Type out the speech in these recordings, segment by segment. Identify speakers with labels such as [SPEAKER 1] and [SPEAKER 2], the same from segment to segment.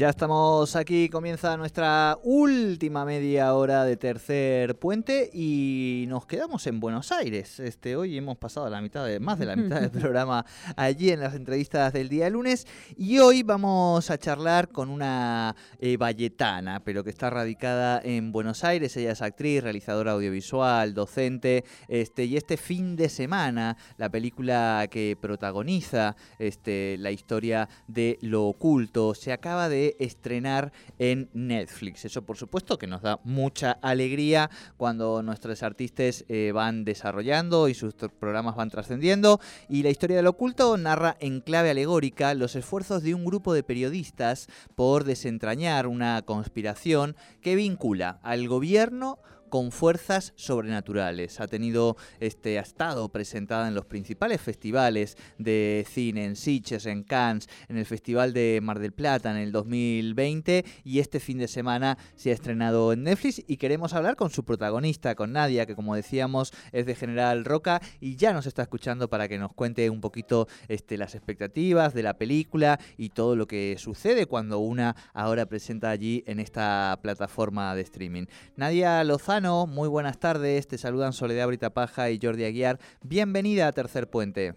[SPEAKER 1] Ya estamos aquí, comienza nuestra última media hora de tercer puente y nos quedamos en Buenos Aires. Este, hoy hemos pasado la mitad de, más de la mitad del programa allí en las entrevistas del día lunes y hoy vamos a charlar con una eh, valletana, pero que está radicada en Buenos Aires. Ella es actriz, realizadora audiovisual, docente, este, y este fin de semana la película que protagoniza este, la historia de lo oculto se acaba de estrenar en Netflix. Eso por supuesto que nos da mucha alegría cuando nuestros artistas eh, van desarrollando y sus programas van trascendiendo. Y la historia del oculto narra en clave alegórica los esfuerzos de un grupo de periodistas por desentrañar una conspiración que vincula al gobierno con fuerzas sobrenaturales. Ha tenido este ha estado presentada en los principales festivales de cine en Sitges, en Cannes, en el Festival de Mar del Plata en el 2020 y este fin de semana se ha estrenado en Netflix y queremos hablar con su protagonista, con Nadia, que como decíamos es de General Roca y ya nos está escuchando para que nos cuente un poquito este, las expectativas de la película y todo lo que sucede cuando una ahora presenta allí en esta plataforma de streaming. Nadia Lozano muy buenas tardes. Te saludan Soledad Brita Paja y Jordi Aguiar. Bienvenida a Tercer Puente.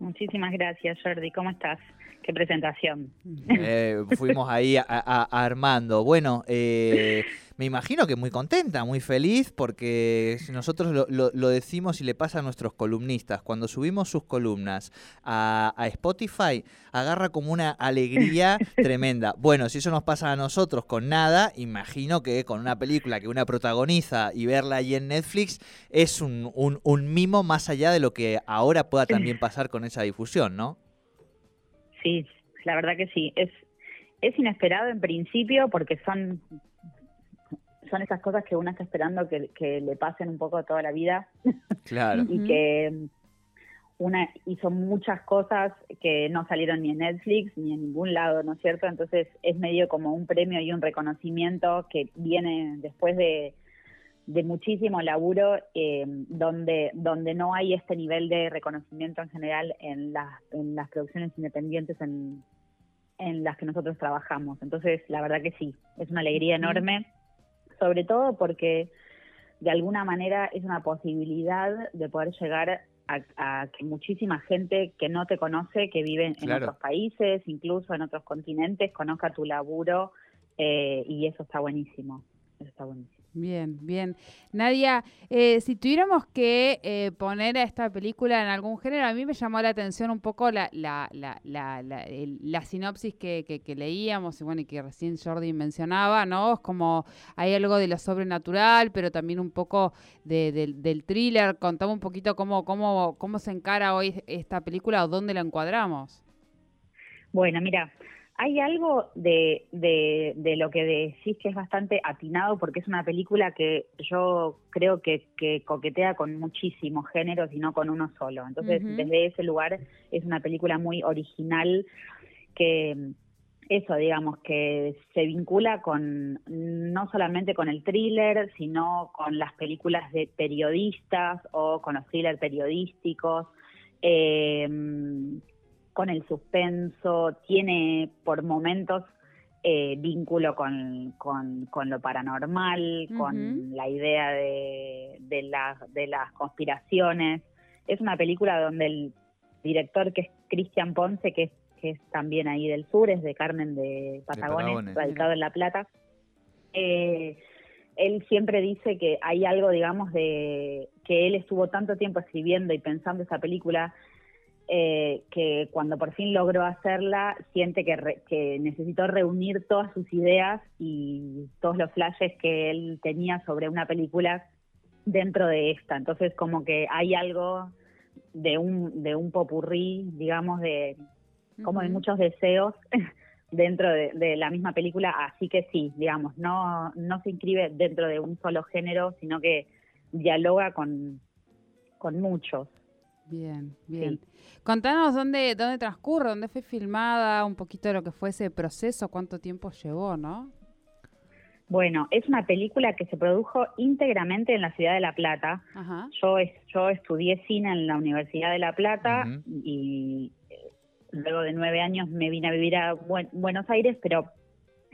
[SPEAKER 2] Muchísimas gracias, Jordi. ¿Cómo estás? Qué presentación.
[SPEAKER 1] Eh, fuimos ahí armando. Bueno, eh, me imagino que muy contenta, muy feliz, porque nosotros lo, decimos y le pasa a nuestros columnistas. Cuando subimos sus columnas a, Spotify, agarra como una alegría tremenda. Bueno, si eso nos pasa a nosotros con nada, imagino que con una película que una protagoniza y verla ahí en Netflix es un, un mimo más allá de lo que ahora pueda también pasar con esa difusión, ¿no?
[SPEAKER 2] Sí, la verdad que sí. Es, es inesperado en principio porque son son esas cosas que uno está esperando que, le pasen un poco toda la vida.
[SPEAKER 1] Claro.
[SPEAKER 2] y que una hizo muchas cosas que no salieron ni en Netflix ni en ningún lado, ¿no es cierto? Entonces es medio como un premio y un reconocimiento que viene después de, muchísimo laburo, eh, donde, donde no hay este nivel de reconocimiento en general en las, en las producciones independientes en, en las que nosotros trabajamos. Entonces, la verdad que sí, es una alegría enorme sobre todo porque de alguna manera es una posibilidad de poder llegar a, que muchísima gente que no te conoce, que vive en otros países, incluso en otros continentes, conozca tu laburo eh, y eso está buenísimo. Eso está buenísimo.
[SPEAKER 3] Bien, bien. Nadia, eh, si tuviéramos que eh, poner a esta película en algún género, a mí me llamó la atención un poco la, la, la, la, sinopsis que, que, leíamos y bueno, y que recién Jordi mencionaba, ¿no? Es como hay algo de lo sobrenatural, pero también un poco del thriller. Contame un poquito cómo, cómo, cómo se encara hoy esta película o dónde la encuadramos.
[SPEAKER 2] Bueno, mira, hay algo de, de, lo que decís que es bastante atinado porque es una película que yo creo que, coquetea con muchísimos géneros y no con uno solo. Entonces, desde ese lugar es una película muy original que eso, digamos, que se vincula con no solamente con el thriller, sino con las películas de periodistas o con los thrillers periodísticos. Eh, con el suspenso, tiene por momentos eh, vínculo con, con, lo paranormal, con la idea de, de, de las conspiraciones. Es una película donde el director, que es Cristian Ponce, que es, que es también ahí del sur, es de Carmen de Patagones, radicado en La Plata, eh, él siempre dice que hay algo, digamos, de que él estuvo tanto tiempo escribiendo y pensando esa película eh, que cuando por fin logró hacerla, siente que, que, necesitó reunir todas sus ideas y todos los flashes que él tenía sobre una película dentro de esta. Entonces, como que hay algo de un, de un popurrí, digamos, de como de muchos deseos dentro de, la misma película, así que sí, digamos, no, no se inscribe dentro de un solo género, sino que dialoga con, con muchos.
[SPEAKER 3] Bien, bien. Contanos dónde, dónde transcurre, dónde fue filmada, un poquito de lo que fue ese proceso, cuánto tiempo llevó, ¿no?
[SPEAKER 2] Bueno, es una película que se produjo íntegramente en la ciudad de La Plata.
[SPEAKER 3] Ajá.
[SPEAKER 2] Yo, es- yo estudié cine en la Universidad de La Plata y eh, luego de nueve años me vine a vivir a Buen- Buenos Aires, pero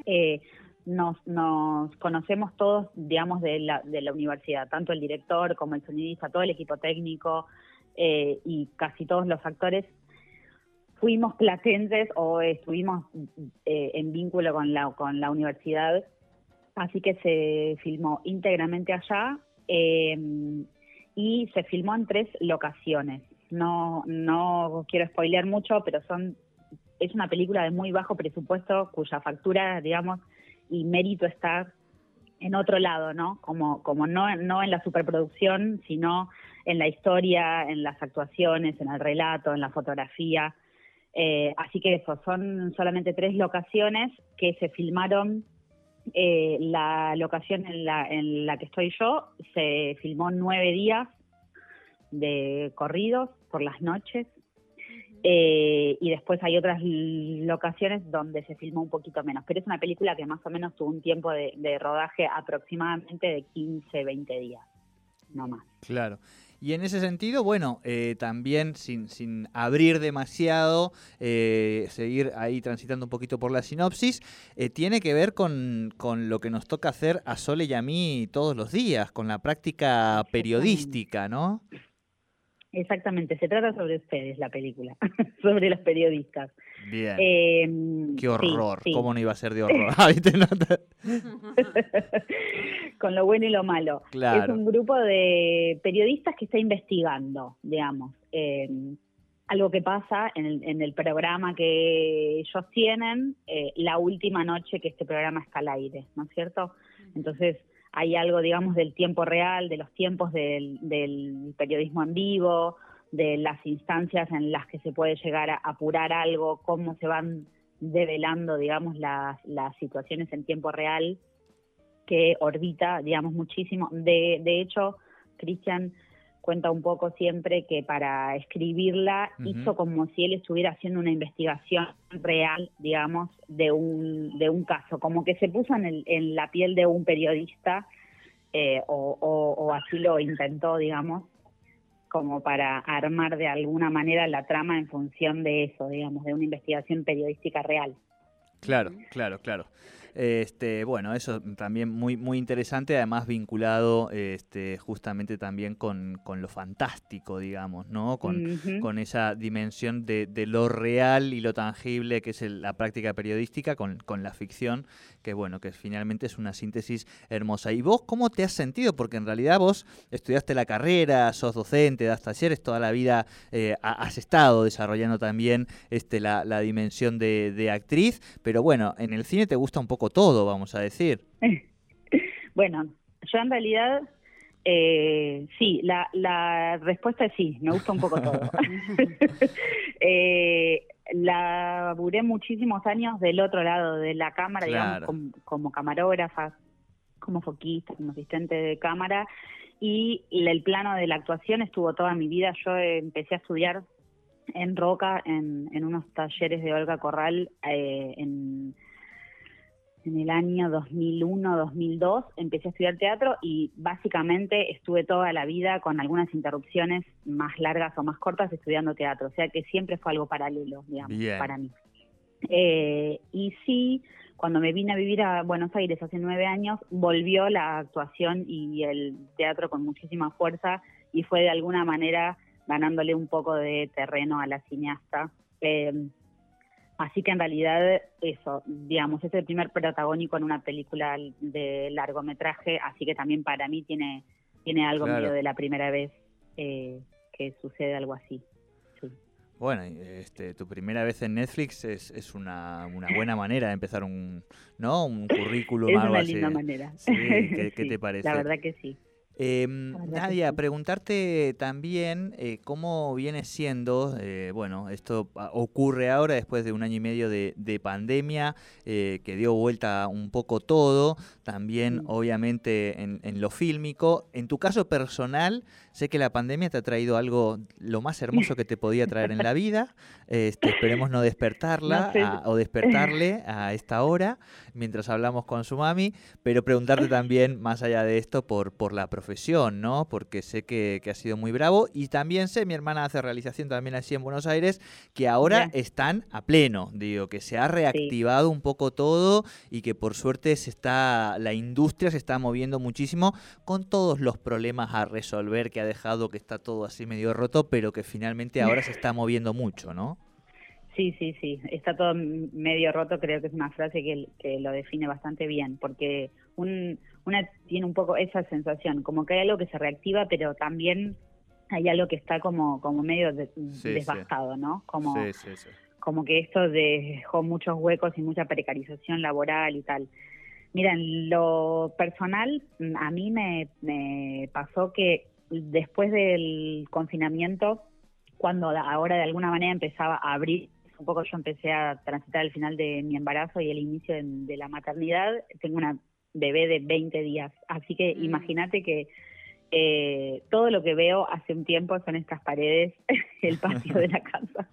[SPEAKER 2] eh, nos, nos conocemos todos, digamos, de la, de la universidad, tanto el director como el sonidista, todo el equipo técnico eh, y casi todos los actores fuimos platenses o estuvimos eh, en vínculo con la, con la universidad, así que se filmó íntegramente allá eh, y se filmó en tres locaciones. No, no quiero spoilear mucho, pero son es una película de muy bajo presupuesto cuya factura, digamos, y mérito está en otro lado, ¿no? Como, como no, no en la superproducción, sino en la historia, en las actuaciones, en el relato, en la fotografía. Eh, así que eso, son solamente tres locaciones que se filmaron. Eh, la locación en la, en la que estoy yo se filmó nueve días de corridos por las noches. Eh, y después hay otras locaciones donde se filmó un poquito menos, pero es una película que más o menos tuvo un tiempo de, de rodaje aproximadamente de 15, 20 días, no más.
[SPEAKER 1] Claro. Y en ese sentido, bueno, eh, también sin, sin abrir demasiado, eh, seguir ahí transitando un poquito por la sinopsis, eh, tiene que ver con, con lo que nos toca hacer a Sole y a mí todos los días, con la práctica periodística, ¿no?
[SPEAKER 2] Exactamente, se trata sobre ustedes la película, sobre los periodistas.
[SPEAKER 1] Bien.
[SPEAKER 2] Eh,
[SPEAKER 1] Qué horror,
[SPEAKER 2] sí.
[SPEAKER 1] ¿cómo no iba a ser de horror? Ah,
[SPEAKER 2] con lo bueno y lo malo.
[SPEAKER 1] Claro.
[SPEAKER 2] Es un grupo de periodistas que está investigando, digamos, eh, algo que pasa en el, en el programa que ellos tienen eh, la última noche que este programa está al aire, ¿no es cierto? Entonces hay algo, digamos, del tiempo real, de los tiempos del, del periodismo en vivo, de las instancias en las que se puede llegar a apurar algo, cómo se van develando, digamos, las, las situaciones en tiempo real que orbita, digamos, muchísimo. De, de hecho, Cristian cuenta un poco siempre que para escribirla hizo como si él estuviera haciendo una investigación real, digamos, de un, de un caso, como que se puso en, el- en la piel de un periodista, eh, o, o- o así lo intentó, digamos, como para armar de alguna manera la trama en función de eso, digamos, de una investigación periodística real.
[SPEAKER 1] Claro, claro, claro. Este, bueno, eso también muy, muy interesante, además vinculado este, justamente también con, con lo fantástico, digamos, ¿no? Con, con esa dimensión de, de lo real y lo tangible que es el- la práctica periodística con, con la ficción, que bueno, que finalmente es una síntesis hermosa. ¿Y vos cómo te has sentido? Porque en realidad vos estudiaste la carrera, sos docente, das talleres, toda la vida eh, ha- has estado desarrollando también este, la, la dimensión de, de actriz, pero bueno, en el cine te gusta un poco todo, vamos a decir.
[SPEAKER 2] Bueno, yo en realidad, eh, sí, la, la respuesta es sí, me gusta un poco todo. eh, laburé muchísimos años del otro lado de la cámara,
[SPEAKER 1] Claro.
[SPEAKER 2] digamos, como, como camarógrafa, como foquista, como asistente de cámara, y el plano de la actuación estuvo toda mi vida. Yo empecé a estudiar en Roca, en, en unos talleres de Olga Corral, eh, en en el año 2001-2002 empecé a estudiar teatro y básicamente estuve toda la vida con algunas interrupciones más largas o más cortas estudiando teatro, o sea que siempre fue algo paralelo, digamos,
[SPEAKER 1] Bien.
[SPEAKER 2] para mí. Eh, y sí, cuando me vine a vivir a Buenos Aires hace nueve años, volvió la actuación y el teatro con muchísima fuerza y fue de alguna manera ganándole un poco de terreno a la cineasta. Eh, Así que en realidad eso, digamos, es el primer protagónico en una película de largometraje, así que también para mí tiene, tiene algo
[SPEAKER 1] Claro.
[SPEAKER 2] medio de la primera vez eh, que sucede algo así. Sí.
[SPEAKER 1] Bueno, este, tu primera vez en Netflix es, es una, una buena manera de empezar un, ¿no? un currículum,
[SPEAKER 2] Es
[SPEAKER 1] algo
[SPEAKER 2] una
[SPEAKER 1] así.
[SPEAKER 2] linda manera.
[SPEAKER 1] Sí, ¿qué- qué
[SPEAKER 2] Sí,
[SPEAKER 1] te parece?
[SPEAKER 2] La verdad que sí.
[SPEAKER 1] Eh,
[SPEAKER 2] que
[SPEAKER 1] Nadia,
[SPEAKER 2] sí.
[SPEAKER 1] preguntarte también eh, cómo viene siendo, eh, bueno, esto ocurre ahora después de un año y medio de, de pandemia eh, que dio vuelta un poco todo, también obviamente en, en lo fílmico. En tu caso personal, sé que la pandemia te ha traído algo lo más hermoso que te podía traer en la vida. Este, esperemos no despertarla
[SPEAKER 2] No sé.
[SPEAKER 1] a- o despertarle a esta hora mientras hablamos con su mami, pero preguntarte también, más allá de esto, por, por la profesión, ¿no? Porque sé que, que ha sido muy bravo y también sé, mi hermana hace realización también así en Buenos Aires, que ahora están a pleno, digo, que se ha reactivado un poco todo y que por suerte se está, la industria se está moviendo muchísimo con todos los problemas a resolver que ha dejado que está todo así medio roto, pero que finalmente ahora se está moviendo mucho, ¿no?
[SPEAKER 2] Sí, sí, sí, está todo medio roto, creo que es una frase que, que lo define bastante bien, porque un, una tiene un poco esa sensación, como que hay algo que se reactiva, pero también hay algo que está como, como medio de-
[SPEAKER 1] sí.
[SPEAKER 2] devastado, ¿no? Como,
[SPEAKER 1] Sí,
[SPEAKER 2] como que esto dejó muchos huecos y mucha precarización laboral y tal. Mira, en lo personal, a mí me, me pasó que después del confinamiento, cuando ahora de alguna manera empezaba a abrir, un poco yo empecé a transitar el final de mi embarazo y el inicio de, de la maternidad, tengo una bebé de 20 días, así que
[SPEAKER 3] Mm.
[SPEAKER 2] imagínate que eh, todo lo que veo hace un tiempo son estas paredes, el patio de la casa.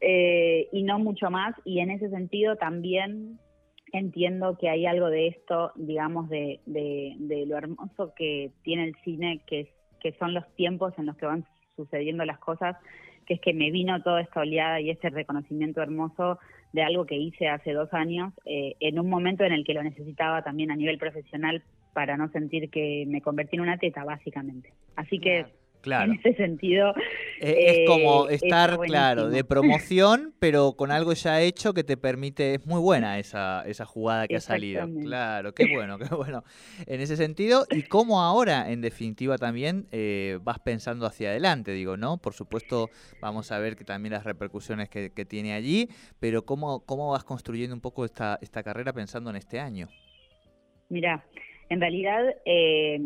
[SPEAKER 2] Eh, y no mucho más. Y en ese sentido también entiendo que hay algo de esto, digamos, de, de, de lo hermoso que tiene el cine, que, es- que son los tiempos en los que van sucediendo las cosas, que es que me vino toda esta oleada y este reconocimiento hermoso de algo que hice hace dos años, eh, en un momento en el que lo necesitaba también a nivel profesional para no sentir que me convertí en una teta, básicamente. Así que. En ese sentido,
[SPEAKER 1] Eh, es como
[SPEAKER 2] eh,
[SPEAKER 1] estar,
[SPEAKER 2] está
[SPEAKER 1] claro, de promoción, pero con algo ya hecho que te permite. Es muy buena esa, esa jugada que ha salido. Claro, qué bueno, qué bueno. En ese sentido, y cómo ahora, en definitiva, también eh, vas pensando hacia adelante, digo, ¿no? Por supuesto, vamos a ver que también las repercusiones que, que tiene allí, pero cómo, cómo vas construyendo un poco esta, esta carrera pensando en este año.
[SPEAKER 2] Mira, en realidad, eh,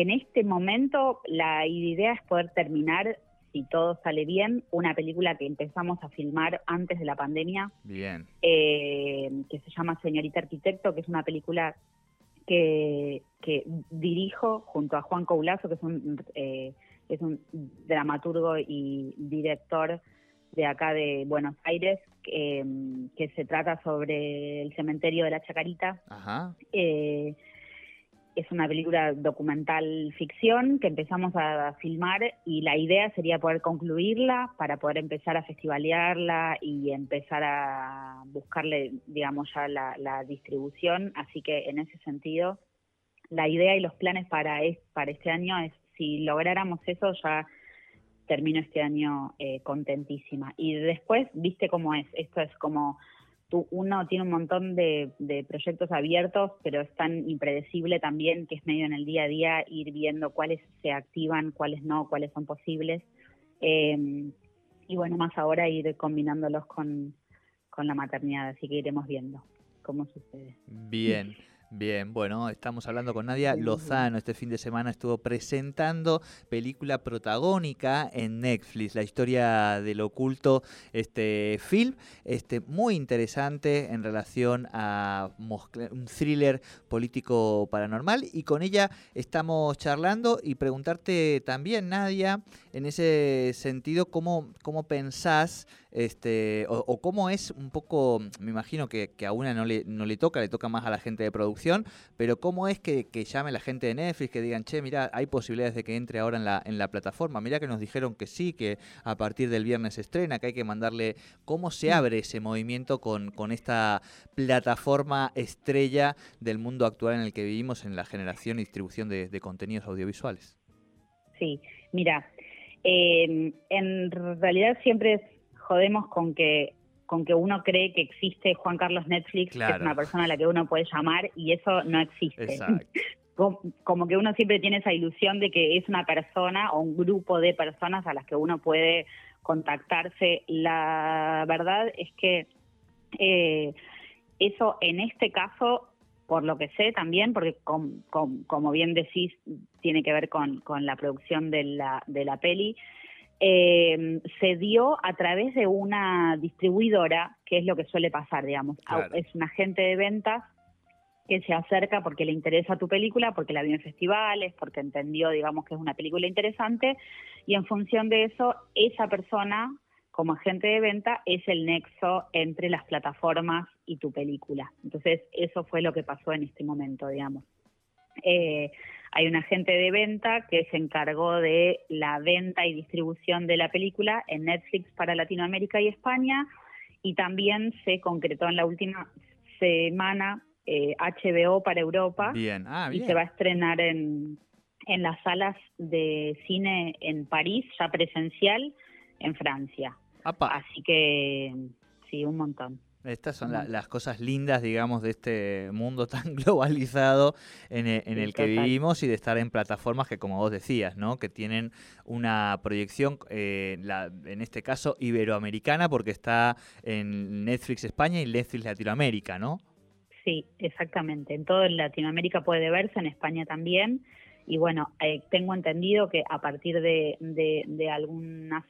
[SPEAKER 2] en este momento la idea es poder terminar, si todo sale bien, una película que empezamos a filmar antes de la pandemia,
[SPEAKER 1] Bien.
[SPEAKER 2] eh, que se llama Señorita Arquitecto, que es una película que, que dirijo junto a Juan Coulazo, que es un, eh, es un dramaturgo y director de acá de Buenos Aires, que, que se trata sobre el cementerio de la Chacarita.
[SPEAKER 1] Ajá.
[SPEAKER 2] Eh, es una película documental ficción que empezamos a filmar y la idea sería poder concluirla para poder empezar a festivalearla y empezar a buscarle, digamos, ya la, distribución. Así que en ese sentido, la idea y los planes para, es, para este año es, si lográramos eso, ya termino este año eh, contentísima. Y después, viste cómo es, esto es como uno tiene un montón de, de, proyectos abiertos, pero es tan impredecible también que es medio en el día a día ir viendo cuáles se activan, cuáles no, cuáles son posibles. Eh, y bueno, más ahora ir combinándolos con, con la maternidad, así que iremos viendo cómo sucede.
[SPEAKER 1] Bien. Bien, bueno, estamos hablando con Nadia Lozano. Este fin de semana estuvo presentando película protagónica en Netflix, la historia del oculto, este film, este muy interesante en relación a un thriller político paranormal. Y con ella estamos charlando y preguntarte también, Nadia, en ese sentido, cómo, cómo pensás este, o, o, cómo es un poco, me imagino que, que, a una no le, no le toca, le toca más a la gente de producción, pero cómo es que, que, llame la gente de Netflix, que digan, che, mira, hay posibilidades de que entre ahora en la, en la plataforma, mira que nos dijeron que sí, que a partir del viernes se estrena, que hay que mandarle, cómo se abre ese movimiento con, con esta plataforma estrella del mundo actual en el que vivimos en la generación y distribución de, de contenidos audiovisuales.
[SPEAKER 2] Sí, mira, eh, en realidad siempre jodemos con que con que uno cree que existe Juan Carlos Netflix,
[SPEAKER 1] claro.
[SPEAKER 2] que es una persona a la que uno puede llamar, y eso no existe.
[SPEAKER 1] Exacto.
[SPEAKER 2] Como, que uno siempre tiene esa ilusión de que es una persona o un grupo de personas a las que uno puede contactarse. La verdad es que eh, eso en este caso por lo que sé también, porque como bien decís, tiene que ver con, con la producción de la, de la peli, eh, se dio a través de una distribuidora, que es lo que suele pasar, digamos. Es un agente de ventas que se acerca porque le interesa tu película, porque la vio en festivales, porque entendió, digamos, que es una película interesante, y en función de eso, esa persona, como agente de venta, es el nexo entre las plataformas y tu película. Entonces, eso fue lo que pasó en este momento, digamos. Eh, hay un agente de venta que se encargó de la venta y distribución de la película en Netflix para Latinoamérica y España y también se concretó en la última semana HBO eh, para Europa
[SPEAKER 1] ah,
[SPEAKER 2] y se va a estrenar en, en las salas de cine en París, ya presencial, en Francia. Así que sí, un montón.
[SPEAKER 1] Estas son las cosas lindas, digamos, de este mundo tan globalizado en e, el, que vivimos y de estar en plataformas que, como vos decías, ¿no? Que tienen una proyección, eh, en este caso, iberoamericana, porque está en Netflix España y Netflix Latinoamérica, ¿no?
[SPEAKER 2] Sí, exactamente. En todo Latinoamérica puede verse, en España también. Y bueno, eh, tengo entendido que a partir de, algunas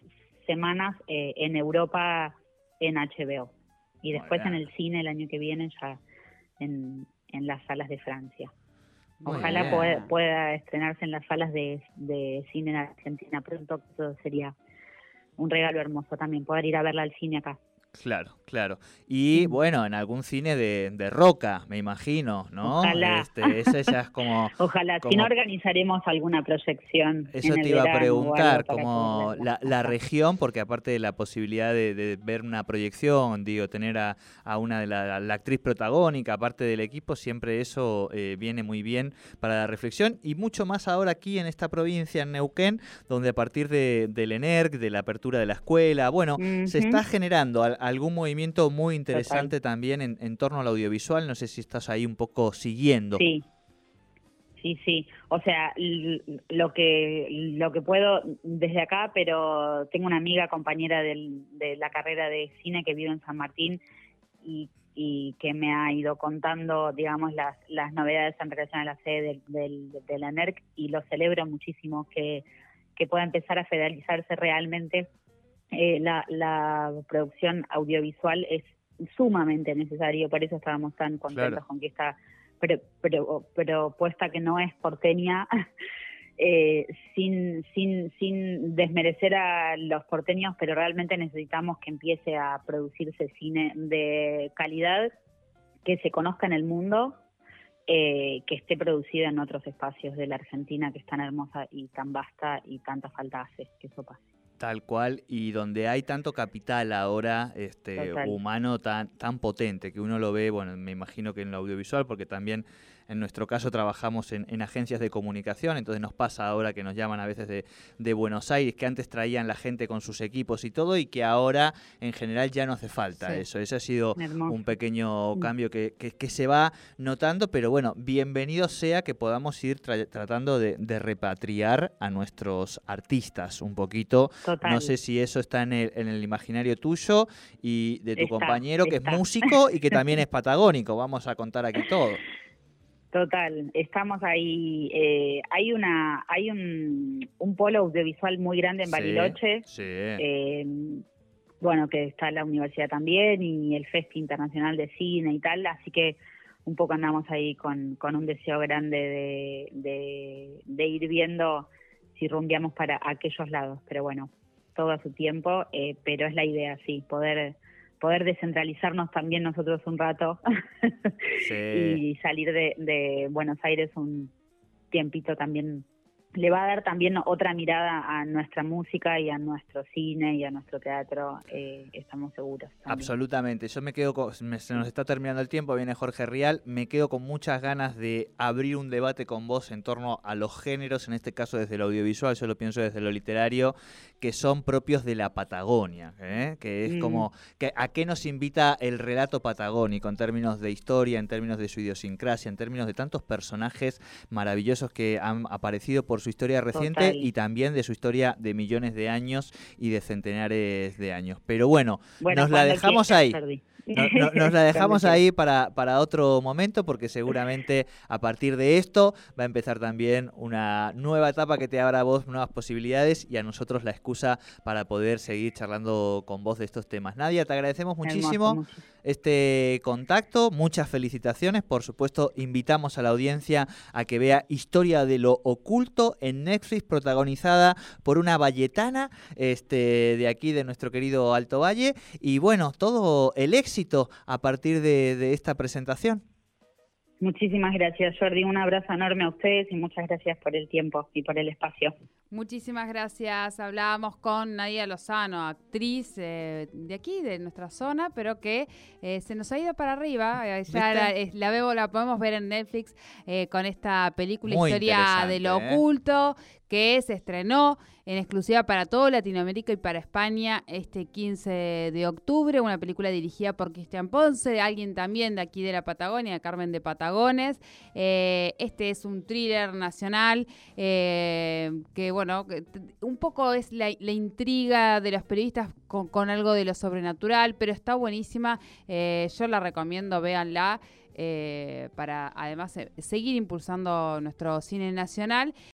[SPEAKER 2] semanas eh, en Europa en HBO y después en el cine el año que viene ya en, en las salas de Francia. Ojalá pueda, estrenarse en las salas de, de cine en Argentina pronto, eso sería un regalo hermoso también, poder ir a verla al cine acá.
[SPEAKER 1] Claro, claro. Y bueno, en algún cine de, de roca, me imagino, ¿no?
[SPEAKER 2] Ojalá.
[SPEAKER 1] Este, ese ya es como...
[SPEAKER 2] Ojalá, si no organizaremos alguna proyección.
[SPEAKER 1] Eso te iba a preguntar, como la, la, región, porque aparte de la posibilidad de, ver una proyección, digo, tener a, a una de la, la, actriz protagónica, aparte del equipo, siempre eso eh, viene muy bien para la reflexión. Y mucho más ahora aquí en esta provincia, en Neuquén, donde a partir de, del ENERC, de la apertura de la escuela, bueno, se está generando algún movimiento muy interesante también en, torno al audiovisual. No sé si estás ahí un poco siguiendo.
[SPEAKER 2] Sí. Sí, sí. O sea, lo que lo que puedo desde acá, pero tengo una amiga compañera de la carrera de cine que vive en San Martín y, que me ha ido contando, digamos, las, las novedades en relación a la sede del, de la NERC y lo celebro muchísimo que, que pueda empezar a federalizarse realmente eh, la, la, producción audiovisual es sumamente necesario, por eso estábamos tan contentos con que esta propuesta que no es porteña, eh, sin, sin, sin desmerecer a los porteños, pero realmente necesitamos que empiece a producirse cine de calidad, que se conozca en el mundo, eh, que esté producida en otros espacios de la Argentina que es tan hermosa y tan vasta y tanta falta hace que eso pase.
[SPEAKER 1] Tal cual, y donde hay tanto capital ahora este, humano tan, tan potente, que uno lo ve, bueno, me imagino que en lo audiovisual, porque también en nuestro caso trabajamos en, agencias de comunicación, entonces nos pasa ahora que nos llaman a veces de, Buenos Aires, que antes traían la gente con sus equipos y todo, y que ahora en general ya no hace falta eso. Ese ha sido un pequeño mm. cambio que, que, se va notando, pero bueno, bienvenido sea que podamos ir tratando de, repatriar a nuestros artistas un poquito. No sé si eso está en el, en el imaginario tuyo y de tu compañero, que es músico y que también es patagónico. Vamos a contar aquí todo.
[SPEAKER 2] Total, estamos ahí. Eh, hay una, hay un, un, polo audiovisual muy grande en Bariloche. Eh, bueno, que está la universidad también y el Festi Internacional de Cine y tal, así que un poco andamos ahí con, con un deseo grande de, de, ir viendo si rumbiamos para aquellos lados. Pero bueno, todo a su tiempo, eh, pero es la idea, sí, poder poder descentralizarnos también nosotros un rato y salir de, de Buenos Aires un tiempito también le va a dar también otra mirada a nuestra música y a nuestro cine y a nuestro teatro, eh, estamos seguros.
[SPEAKER 1] Absolutamente, yo me quedo con, se nos está terminando el tiempo, viene Jorge Rial, me quedo con muchas ganas de abrir un debate con vos en torno a los géneros, en este caso desde el audiovisual, yo lo pienso desde lo literario, que son propios de la Patagonia, ¿eh? que es mm. como, que, ¿a qué nos invita el relato patagónico en términos de historia, en términos de su idiosincrasia, en términos de tantos personajes maravillosos que han aparecido por su su historia reciente
[SPEAKER 2] Total.
[SPEAKER 1] y también de su historia de millones de años y de centenares de años. Pero bueno,
[SPEAKER 2] Bueno,
[SPEAKER 1] nos la dejamos
[SPEAKER 2] quieras,
[SPEAKER 1] ahí. No- no- nos la dejamos ahí para, para otro momento porque seguramente a partir de esto va a empezar también una nueva etapa que te abra a vos nuevas posibilidades y a nosotros la excusa para poder seguir charlando con vos de estos temas. Nadia, te agradecemos
[SPEAKER 2] quieras.
[SPEAKER 1] muchísimo
[SPEAKER 2] Hermoso, muchísimo.
[SPEAKER 1] este contacto, muchas felicitaciones, por supuesto invitamos a la audiencia a que vea Historia de lo Oculto en Netflix protagonizada por una valletana este, de aquí de nuestro querido Alto Valle y bueno, todo el éxito a partir de, de esta presentación.
[SPEAKER 2] Muchísimas gracias, Jordi. Un abrazo enorme a ustedes y muchas gracias por el tiempo y por el espacio.
[SPEAKER 3] Muchísimas gracias. Hablábamos con Nadia Lozano, actriz eh, de aquí, de nuestra zona, pero que eh, se nos ha ido para arriba. Eh,
[SPEAKER 1] ¿Viste?
[SPEAKER 3] ya la, veo, la podemos ver en Netflix eh, con esta película
[SPEAKER 1] Muy
[SPEAKER 3] Historia de lo
[SPEAKER 1] ¿eh?
[SPEAKER 3] oculto que se estrenó en exclusiva para todo Latinoamérica y para España este 15 de octubre. Una película dirigida por Cristian Ponce, alguien también de aquí de la Patagonia, Carmen de Patagones. Eh, este es un thriller nacional eh, que, bueno, un poco es la, intriga de los periodistas con, con algo de lo sobrenatural, pero está buenísima. Eh, yo la recomiendo, véanla. eh, para además eh, seguir impulsando nuestro cine nacional